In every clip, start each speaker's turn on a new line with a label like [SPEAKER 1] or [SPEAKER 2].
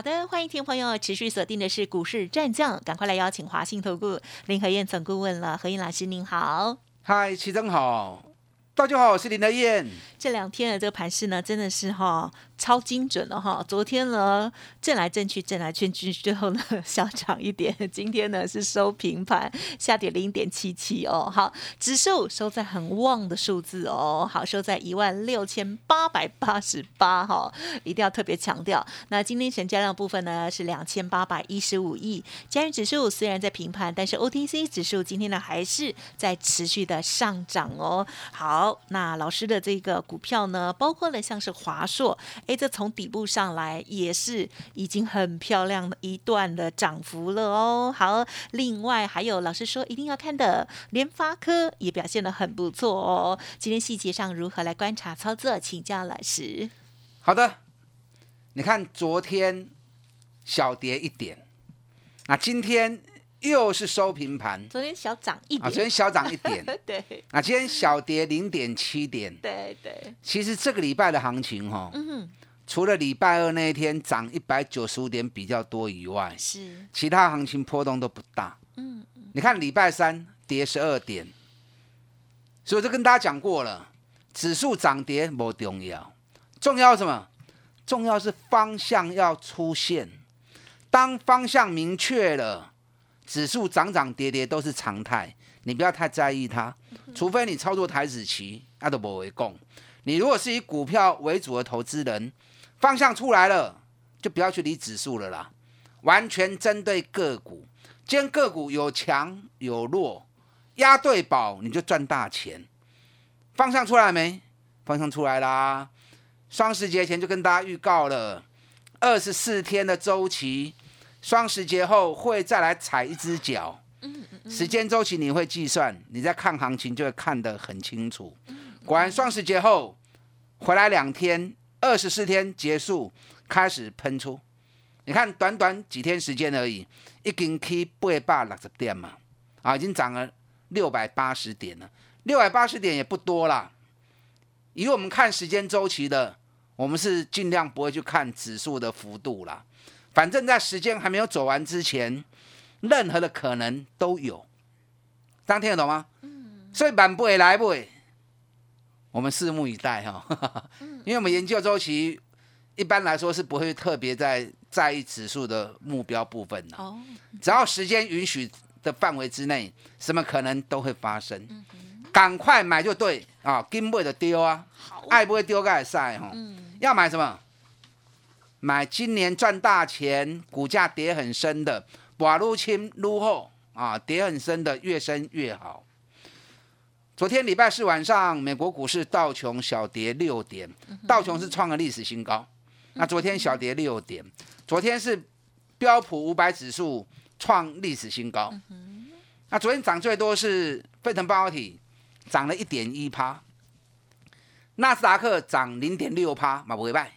[SPEAKER 1] 好的，欢迎听众朋友持续锁定的是股市战将，赶快来邀请华信投顾林和燕总顾问了。何燕老师您好，
[SPEAKER 2] 嗨，齐总好，大家好，我是林德燕。
[SPEAKER 1] 这两天的这个盘势呢，真的是哈。超精准了哈！昨天呢，震来震去，震来震去，最后呢，小涨一点。今天呢，是收平盘，下跌零点七七哦。好，指数收在很旺的数字哦。好，收在一万六千八百八十八哈，一定要特别强调。那今天成交量部分呢，是两千八百一十五亿。加元指数虽然在平盘，但是 OTC 指数今天呢，还是在持续的上涨哦。好，那老师的这个股票呢，包括了像是华硕。哎，这从底部上来也是已经很漂亮的一段的涨幅了哦。好，另外还有老师说一定要看的联发科也表现的很不错哦。今天细节上如何来观察操作，请教老师。
[SPEAKER 2] 好的，你看昨天小跌一点，那今天又是收平盘。
[SPEAKER 1] 昨天小涨一点，啊，
[SPEAKER 2] 昨天小涨一点，
[SPEAKER 1] 对。
[SPEAKER 2] 那今天小跌零点七点，
[SPEAKER 1] 对对。
[SPEAKER 2] 其实这个礼拜的行情哈，嗯。除了礼拜二那一天涨一百九十五点比较多以外，
[SPEAKER 1] 是
[SPEAKER 2] 其他行情波动都不大。嗯嗯，你看礼拜三跌十二点，所以我就跟大家讲过了，指数涨跌不重要，重要什么？重要是方向要出现。当方向明确了，指数涨涨跌跌都是常态，你不要太在意它。除非你操作台子期，那都不为共。你如果是以股票为主的投资人。方向出来了，就不要去理指数了啦，完全针对个股。今天个股有强有弱，押对宝你就赚大钱。方向出来没？方向出来啦！双十节前就跟大家预告了，二十四天的周期，双十节后会再来踩一只脚。时间周期你会计算，你在看行情就会看得很清楚。果然双十节后回来两天。二十四天结束，开始喷出。你看，短短几天时间而已，已经去八百六十点嘛，啊，已经涨了六百八十点了。六百八十点也不多啦。以我们看时间周期的，我们是尽量不会去看指数的幅度啦。反正，在时间还没有走完之前，任何的可能都有。大家听得懂吗？嗯。所以满不会来不会。我们拭目以待哈，因为我们研究周期一般来说是不会特别在在意指数的目标部分的。哦，只要时间允许的范围之内，什么可能都会发生。赶快买就对啊，金不的丢啊，爱不会丢盖赛哈。要买什么？买今年赚大钱，股价跌很深的，瓦入清入后啊，跌很深的越深越好。昨天礼拜四晚上，美国股市道琼小跌六点，道琼是创了历史新高。那昨天小跌六点，昨天是标普五百指数创历史新高。那昨天涨最多是沸腾半导体，涨了一点一趴。纳斯达克涨零点六趴，马不为败。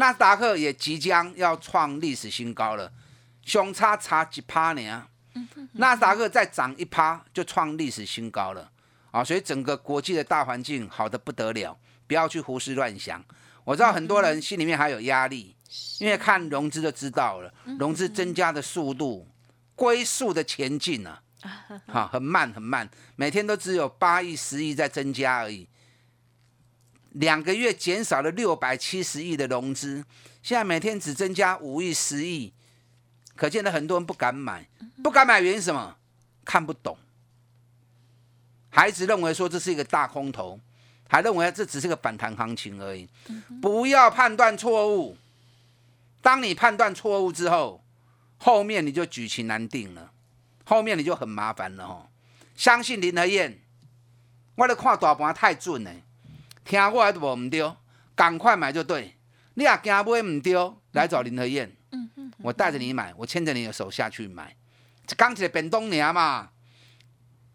[SPEAKER 2] 纳斯达克也即将要创历史新高了，熊差差几趴呢？纳斯达克再涨一趴就创历史新高了。啊，所以整个国际的大环境好的不得了，不要去胡思乱想。我知道很多人心里面还有压力，因为看融资就知道了，融资增加的速度龟速的前进啊，好，很慢很慢，每天都只有八亿、十亿在增加而已。两个月减少了六百七十亿的融资，现在每天只增加五亿、十亿，可见的很多人不敢买，不敢买原因什么？看不懂。孩子认为说这是一个大空头，还认为这只是个反弹行情而已。不要判断错误，当你判断错误之后，后面你就举棋难定了，后面你就很麻烦了哦。相信林和燕，我咧看大盘太准了，听我还都无唔对，赶快买就对。你也惊买唔对，来找林和燕，我带着你买，我牵着你的手下去买。刚起来变东年嘛。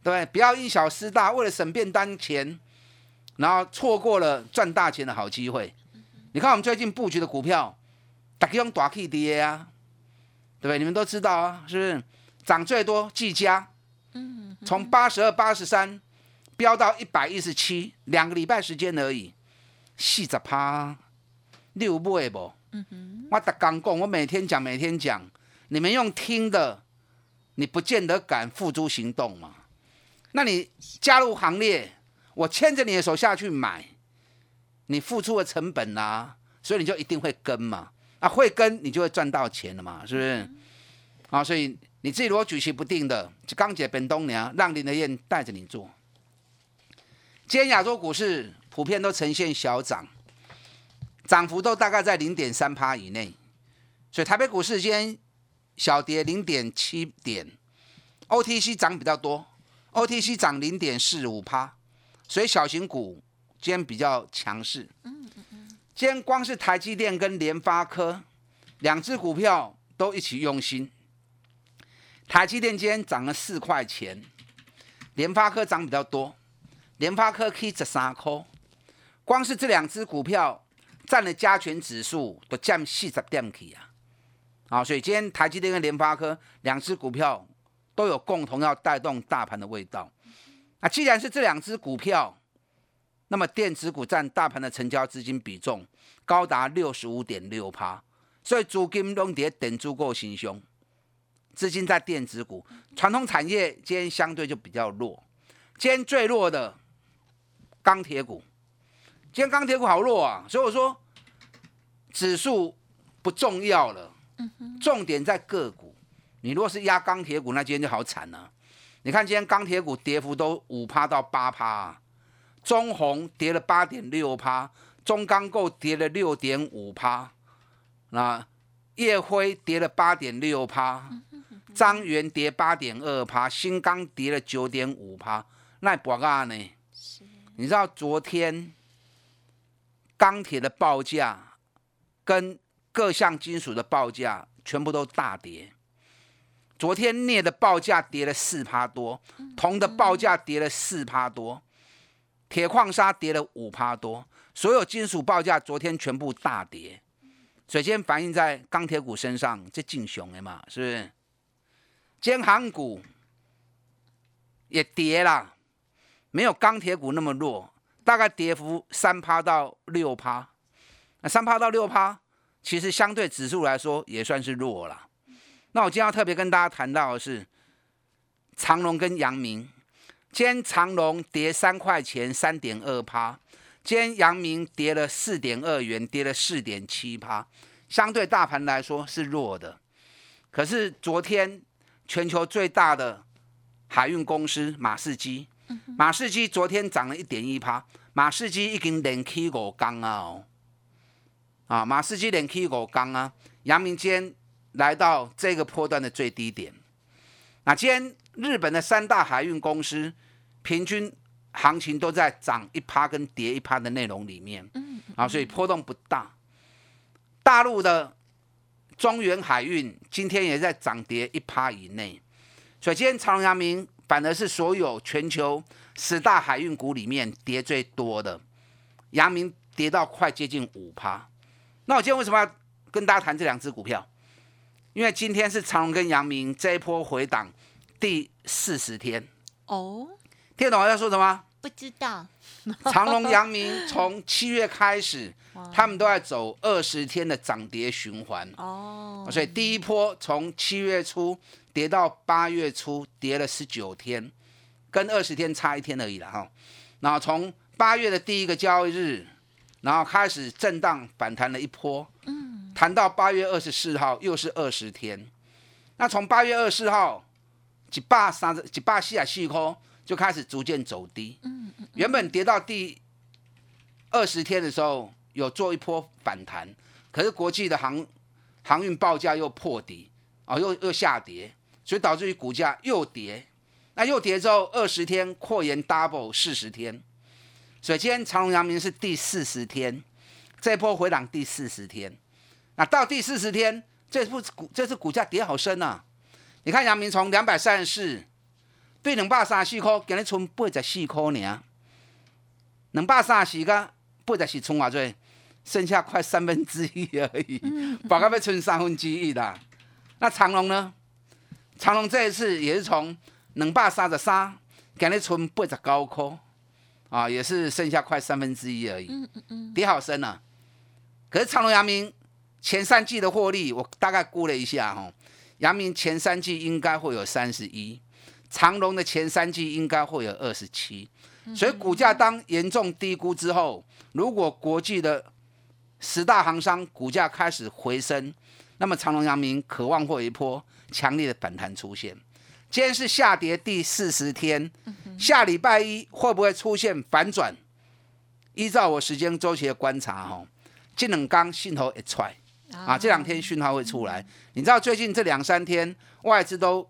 [SPEAKER 2] 对不对？不要因小失大，为了省便当钱，然后错过了赚大钱的好机会。你看我们最近布局的股票，大家用大 K 跌啊，对不对？你们都知道啊，是不是？涨最多技嘉，嗯，从八十二、八十三飙到一百一十七，两个礼拜时间而已，四十趴，六倍不？嗯哼，我刚讲，我每天讲，每天讲，你们用听的，你不见得敢付诸行动嘛？那你加入行列，我牵着你的手下去买，你付出的成本啊，所以你就一定会跟嘛？啊，会跟你就会赚到钱了嘛？是不是？啊，所以你自己如果举棋不定的，就刚姐本东娘让林德燕带着你做。今天亚洲股市普遍都呈现小涨，涨幅都大概在零点三趴以内，所以台北股市今天小跌零点七点，OTC 涨比较多。OTC 涨零点四五趴，所以小型股今天比较强势。嗯嗯。今天光是台积电跟联发科两只股票都一起用心。台积电今天涨了四块钱，联发科涨比较多，联发科可以十三块。光是这两只股票占了加权指数都降四十点起啊！啊，所以今天台积电跟联发科两只股票。都有共同要带动大盘的味道。啊既然是这两只股票，那么电子股占大盘的成交资金比重高达六十五点六趴，所以资金拢跌等足够行凶。资金在电子股，传统产业今天相对就比较弱。今天最弱的钢铁股，今天钢铁股好弱啊！所以我说指数不重要了，重点在个股。你如果是压钢铁股，那今天就好惨了。你看今天钢铁股跌幅都五趴到八趴，中红跌了八点六趴，中钢构跌了六点五趴，那叶辉跌了八点六趴，张元跌八点二趴，新钢跌了九点五趴，那博啊呢？你知道昨天钢铁的报价跟各项金属的报价全部都大跌。昨天镍的报价跌了四趴多，铜的报价跌了四趴多，铁矿砂跌了五趴多，所有金属报价昨天全部大跌，首先反映在钢铁股身上，这劲雄的嘛，是不是？尖航股也跌了，没有钢铁股那么弱，大概跌幅三趴到六趴，那三趴到六趴，其实相对指数来说也算是弱了。那我今天要特别跟大家谈到的是长隆跟阳明。今天长隆跌三块钱，三点二趴；今天阳明跌了四点二元，跌了四点七趴。相对大盘来说是弱的。可是昨天全球最大的海运公司马士基，马士基昨天涨了一点一趴。马士基已经连起五缸啊！哦，啊，马士基连起五缸啊！阳明今天。来到这个波段的最低点，那今天日本的三大海运公司平均行情都在涨一趴跟跌一趴的内容里面，嗯，啊，所以波动不大。大陆的中原海运今天也在涨跌一趴以内，所以今天长隆、阳明反而是所有全球十大海运股里面跌最多的，阳明跌到快接近五趴。那我今天为什么要跟大家谈这两只股票？因为今天是长隆跟阳明这一波回档第四十天哦，听得懂我在说什么？
[SPEAKER 1] 不知道。
[SPEAKER 2] 长隆、阳明从七月开始，他们都在走二十天的涨跌循环哦，所以第一波从七月初跌到八月初，跌了十九天，跟二十天差一天而已了哈。然后从八月的第一个交易日，然后开始震荡反弹了一波，嗯。谈到八月二十四号，又是二十天。那从八月二十四号，几百三十几百四啊四块就开始逐渐走低。嗯嗯。原本跌到第二十天的时候，有做一波反弹，可是国际的航航运报价又破底，哦，又又下跌，所以导致于股价又跌。那又跌之后，二十天扩延 double 四十天，所以今天长隆、阳明是第四十天，这波回档第四十天。那到第四十天，这不股这次股价跌好深啊！你看阳明从两百三十四对两百三十四块，今日剩八十四块尔。两百三十四个八十四剩偌济？剩下快三分之一而已，大概要剩三分之一啦。那长隆呢？长隆这一次也是从两百三十三，今日剩八十九块，啊，也是剩下快三分之一而已。嗯嗯嗯，跌好深啊。可是长隆、阳明前三季的获利，我大概估了一下哈，阳明前三季应该会有三十一，长隆的前三季应该会有二十七。所以股价当严重低估之后，如果国际的十大行商股价开始回升，那么长隆、阳明渴望会有一波强烈的反弹出现。今天是下跌第四十天，下礼拜一会不会出现反转？依照我时间周期的观察，哈，这两刚信号一出来啊，这两天讯号会出来。你知道最近这两三天外资都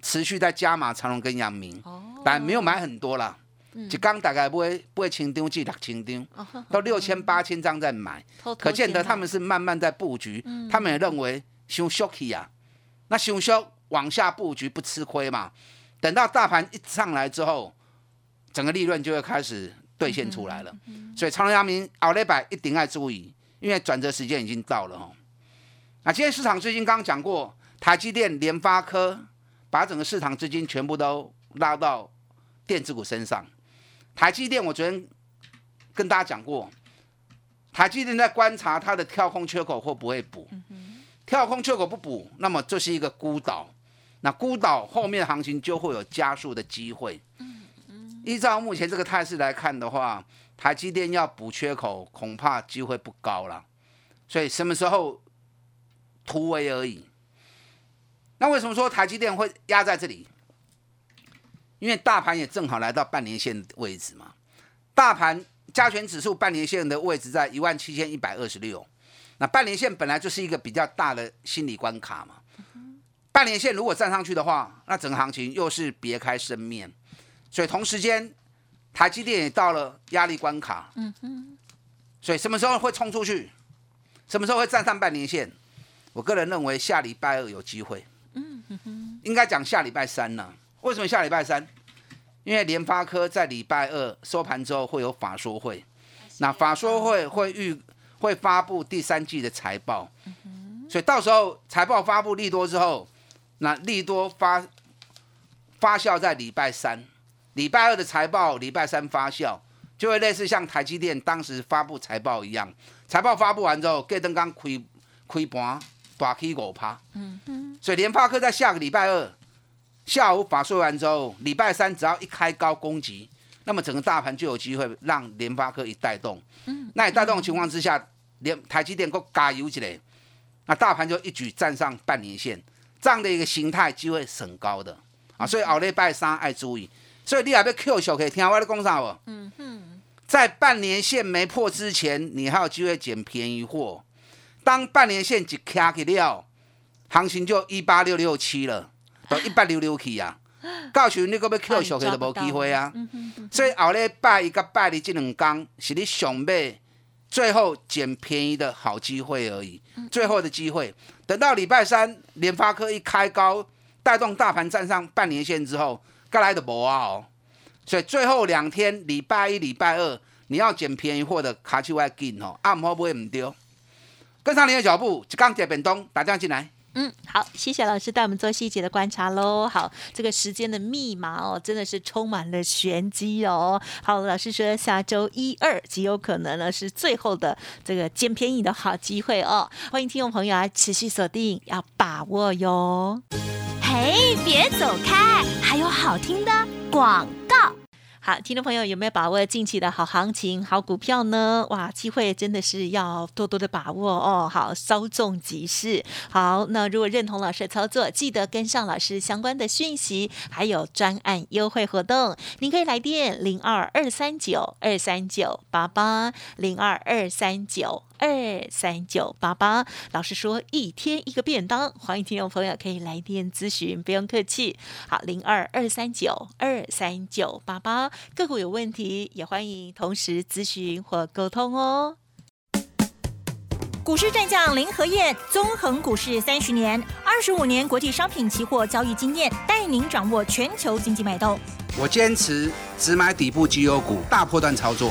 [SPEAKER 2] 持续在加码长隆跟阳明，但没有买很多啦。一刚大概不会不会千丢至六千张，到六千八千张在买，可见得他们是慢慢在布局。他们也认为熊缩起啊，那熊缩往下布局不吃亏嘛。等到大盘一上来之后，整个利润就会开始兑现出来了。所以长隆、阳明、奥利百一定要注意，因为转折时间已经到了哦。那今天市场最近刚刚讲过，台积电、联发科把整个市场资金全部都拉到电子股身上。台积电，我昨天跟大家讲过，台积电在观察它的跳空缺口会不会补，跳空缺口不补，那么这是一个孤岛，那孤岛后面行情就会有加速的机会。依照目前这个态势来看的话，台积电要补缺口，恐怕机会不高了。所以什么时候突围而已？那为什么说台积电会压在这里？因为大盘也正好来到半年线位置嘛，大盘加权指数半年线的位置在一万七千一百二十六，那半年线本来就是一个比较大的心理关卡嘛，半年线如果站上去的话，那整个行情又是别开生面，所以同时间台积电也到了压力关卡，嗯哼，所以什么时候会冲出去？什么时候会站上半年线？我个人认为下礼拜二有机会，嗯哼，应该讲下礼拜三呢。为什么下礼拜三？因为联发科在礼拜二收盘之后会有法说会，那法说会会预会发布第三季的财报，所以到时候财报发布利多之后，那利多发发酵在礼拜三，礼拜二的财报礼拜三发酵，就会类似像台积电当时发布财报一样，财报发布完之后，盖登刚亏亏盘大 K 五趴，嗯嗯，所以联发科在下个礼拜二。下午法说完之后，礼拜三只要一开高攻击，那么整个大盘就有机会让联发科一带动。嗯，那你带动的情况之下，联台积电够加油起来，那大盘就一举站上半年线，这样的一个形态机会很高的啊。所以后礼拜三爱注意。所以你还要 Q 小可以听我的讲啥不？嗯哼，在半年线没破之前，你还有机会捡便宜货。当半年线一卡起了，行情就一八六六七了。都一八六六去啊！到时你个要扣小去就无机会啊！所以后礼拜一个拜二这两天是你想买最后捡便宜的好机会而已，最后的机会。等到礼拜三联发科一开高，带动大盘站上半年线之后，该来的无啊哦！所以最后两天礼拜一、礼拜二你要捡便宜货的卡起外紧哦，暗号不会唔丢。跟上你的脚步，一刚接便东，打电话进来。
[SPEAKER 1] 嗯，好，谢谢老师带我们做细节的观察喽。好，这个时间的密码哦，真的是充满了玄机哦。好，老师说下周一二极有可能呢是最后的这个捡便宜的好机会哦。欢迎听众朋友啊，持续锁定，要把握哟。嘿，别走开，还有好听的广告。听众朋友有没有把握近期的好行情、好股票呢？哇，机会真的是要多多的把握哦。好，稍纵即逝。好，那如果认同老师的操作，记得跟上老师相关的讯息，还有专案优惠活动，您可以来电零二二三九二三九八八零二二三九。二三九八八，老师说一天一个便当，欢迎听众朋友可以来电咨询，不用客气。好，零二二三九二三九八八，个股有问题也欢迎同时咨询或沟通哦。
[SPEAKER 3] 股市战将林和燕，纵横股市三十年，二十五年国际商品期货交易经验，带您掌握全球经济脉动。
[SPEAKER 2] 我坚持只买底部绩优股，大波段操作。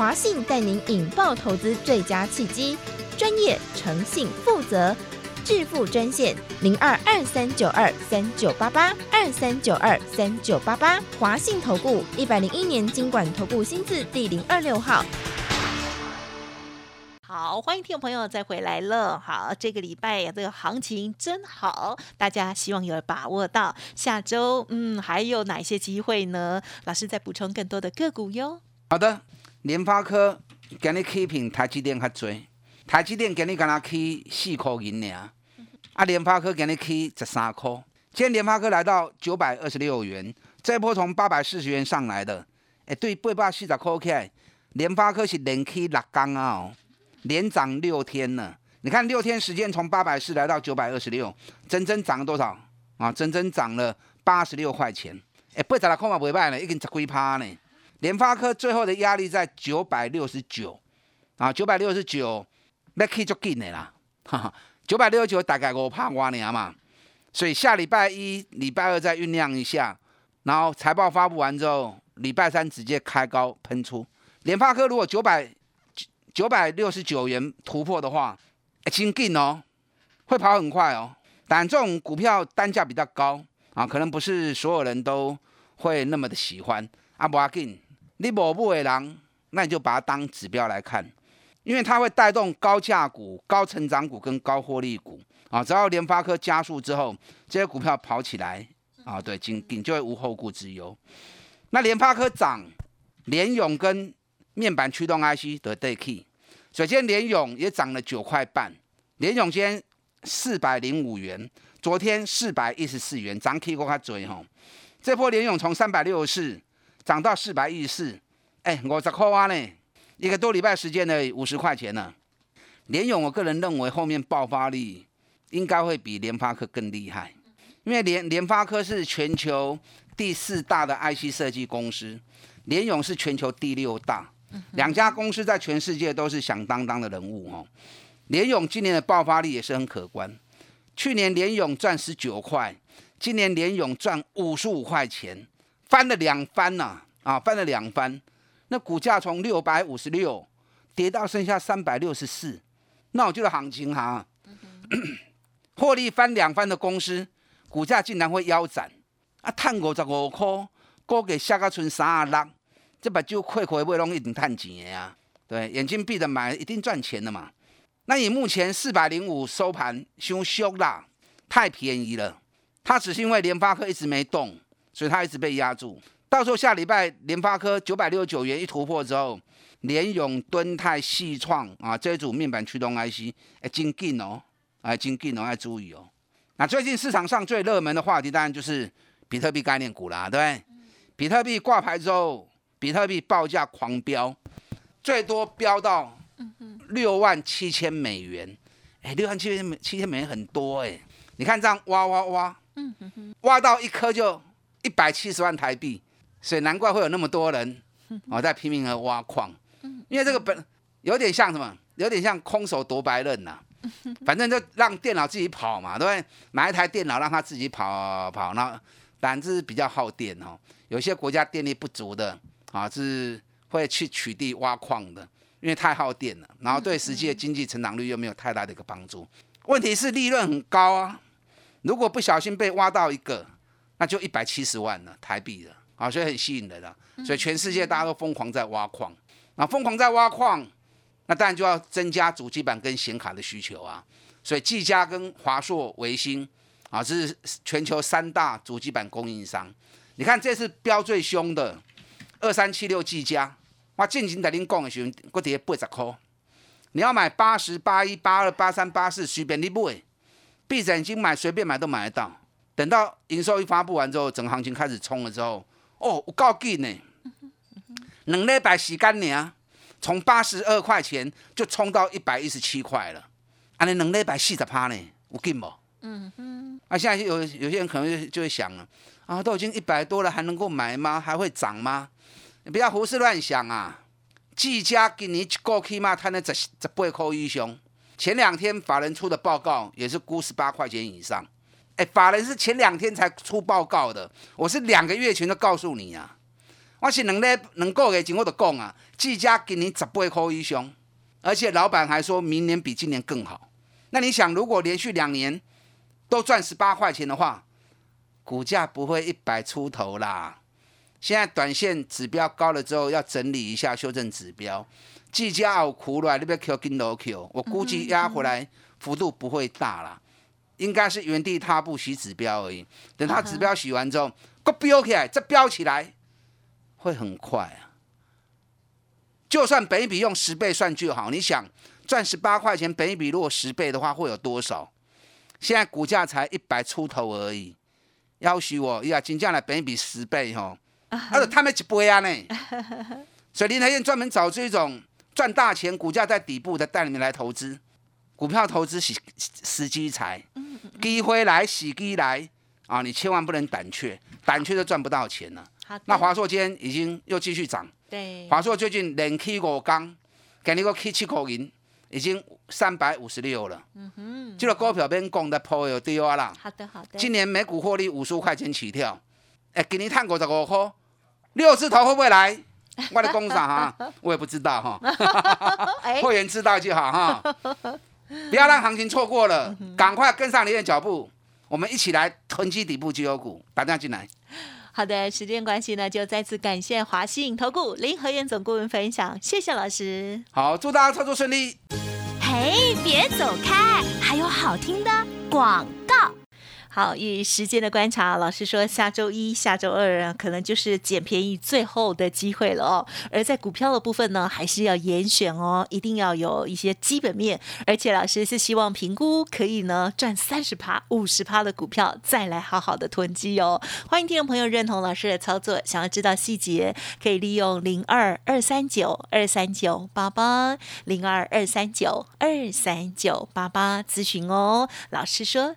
[SPEAKER 4] 华信带您引爆投资最佳契机，专业、诚信、负责，致富专线零二二三九二三九八八二三九二三九八八，华信投顾一百零一年经管投顾新字第零二六号。
[SPEAKER 1] 好，欢迎听众朋友再回来了。好，这个礼拜呀，这个行情真好，大家希望有把握到。下周，嗯，还有哪些机会呢？老师再补充更多的个股哟。
[SPEAKER 2] 好的，联发科给你 keeping 台积电较追，台积电给你干那起四块银尔？啊，联发科给你起十三块。今天联发科来到九百二十六元，这一波从八百四十元上来的，哎，对，八百四十块起来，联发科是连起六天啊哦。连涨六天呢，你看六天时间从八百四来到九百二十六，整整涨了多少啊？整整涨了八十六块钱。哎，八十六块嘛不会卖呢，已经十几趴呢。联发科最后的压力在九百六十九啊，九百六十九，那可以就紧的啦。哈哈，九百六十九大概我怕瓜年嘛，所以下礼拜一、礼拜二再酝酿一下，然后财报发布完之后，礼拜三直接开高喷出。联发科如果九百。九百六十九元突破的话，挺劲哦，会跑很快哦。但这种股票单价比较高啊，可能不是所有人都会那么的喜欢。啊，不要紧，你某不为狼，那你就把它当指标来看，因为它会带动高价股、高成长股跟高获利股啊。只要联发科加速之后，这些股票跑起来啊，对，仅仅就会无后顾之忧。那联发科涨，联勇跟面板驱动 IC 的 day key，首先联勇也涨了九块半，联勇今天四百零五元，昨天四百一十四元，涨 K 过它嘴吼。这波联勇从三百六十四涨到四百一十四，哎，五十块呢，一个多礼拜时间呢五十块钱呢。联勇我个人认为后面爆发力应该会比联发科更厉害，因为联联发科是全球第四大的 IC 设计公司，联勇是全球第六大。两家公司在全世界都是响当当的人物哦。联勇今年的爆发力也是很可观，去年联勇赚十九块，今年联勇赚五十五块钱，翻了两番呐啊，翻了两番。那股价从六百五十六跌到剩下三百六十四，那我觉得行情哈，获利翻两番的公司，股价竟然会腰斩啊，探五十五块，估计下个存三十六。这把就亏亏不容易，一定赚钱呀！对，眼睛闭着买，一定赚钱的嘛。那以目前四百零五收盘，凶凶啦，太便宜了。它只是因为联发科一直没动，所以它一直被压住。到时候下礼拜联发科九百六十九元一突破之后，联永、敦泰、细创啊这一组面板驱动 IC，哎，精进哦，哎，精进哦，要注意哦。那最近市场上最热门的话题，当然就是比特币概念股啦，对不对？比特币挂牌之后。比特币报价狂飙，最多飙到六万七千美元。哎，六万七千美七千美元很多哎。你看这样挖挖挖，挖到一颗就一百七十万台币，所以难怪会有那么多人哦在拼命的挖矿。因为这个本有点像什么？有点像空手夺白刃呐。反正就让电脑自己跑嘛，对不对？买一台电脑让它自己跑跑，那当然这是比较耗电哦。有些国家电力不足的。啊，是会去取缔挖矿的，因为太耗电了，然后对实际的经济成长率又没有太大的一个帮助。问题是利润很高啊，如果不小心被挖到一个，那就一百七十万了台币了。啊，所以很吸引人的，所以全世界大家都疯狂在挖矿，那疯狂在挖矿，那当然就要增加主机板跟显卡的需求啊，所以技嘉跟华硕、维新啊，这是全球三大主机板供应商，你看这次标最凶的。二三七六技嘉，我进前在恁讲的时候，我跌八十块，你要买八十八一八二八三八四，随便你买，闭着眼睛买，随便买都买得到。等到营收一发布完之后，整行情开始冲了之后，哦，我告劲呢，两礼拜时间呢，从八十二块钱就冲到一百一十七块了，啊，你两礼拜四十趴呢，有劲不？嗯哼。啊，现在有有些人可能就就会想了，啊，都已经一百多了，还能够买吗？还会涨吗？你不要胡思乱想啊！技嘉今年一个起码摊了十十八块以上，前两天法人出的报告也是估十八块钱以上。哎，法人是前两天才出报告的，我是两个月前就告诉你啊。我是两个两个月前我就讲啊，技嘉今年十八块以上，而且老板还说明年比今年更好。那你想，如果连续两年都赚十八块钱的话，股价不会一百出头啦。现在短线指标高了之后，要整理一下，修正指标。技嘉有苦了，你别 Q 跟楼 Q，我估计压回来幅度不会大啦，应该是原地踏步洗指标而已。等它指标洗完之后，个飙起来，这飙起来会很快啊。就算本一笔用十倍算就好，你想赚十八块钱，本一笔如果十倍的话，会有多少？现在股价才一百出头而已，要许我呀，金价来本一笔十倍吼。他说他们一倍啊呢，所以林台燕专门找这种赚大钱、股价在底部的带你们来投资。股票投资是时机财，机会来时机来啊！你千万不能胆怯，胆怯就赚不到钱了。那华硕今天已经又继续涨，
[SPEAKER 1] 对，
[SPEAKER 2] 华硕最近连 K 五刚，给你个 K 七口银，已经三百五十六了。嗯哼，这个股票边讲的破有低啊啦。
[SPEAKER 1] 好的好的。
[SPEAKER 2] 今年每股获利五十五块钱起跳，哎，给你探五十五块。六字头会不会来？我的工厂哈，我也不知道哈。会员知道就好哈。不要让行情错过了，赶快跟上你的脚步，我们一起来囤积底部绩优股，打电话进来。
[SPEAKER 1] 好的，时间关系呢，就再次感谢华信投顾林和燕总顾问分享，谢谢老师。
[SPEAKER 2] 好，祝大家操作顺利。
[SPEAKER 3] 嘿，别走开，还有好听的广告。
[SPEAKER 1] 好，以时间的观察，老师说下周一下周二啊，可能就是捡便宜最后的机会了哦。而在股票的部分呢，还是要严选哦，一定要有一些基本面，而且老师是希望评估可以呢赚三十趴、五十趴的股票，再来好好的囤积哦。欢迎听众朋友认同老师的操作，想要知道细节，可以利用零二二三九二三九八八零二二三九二三九八八咨询哦。老师说。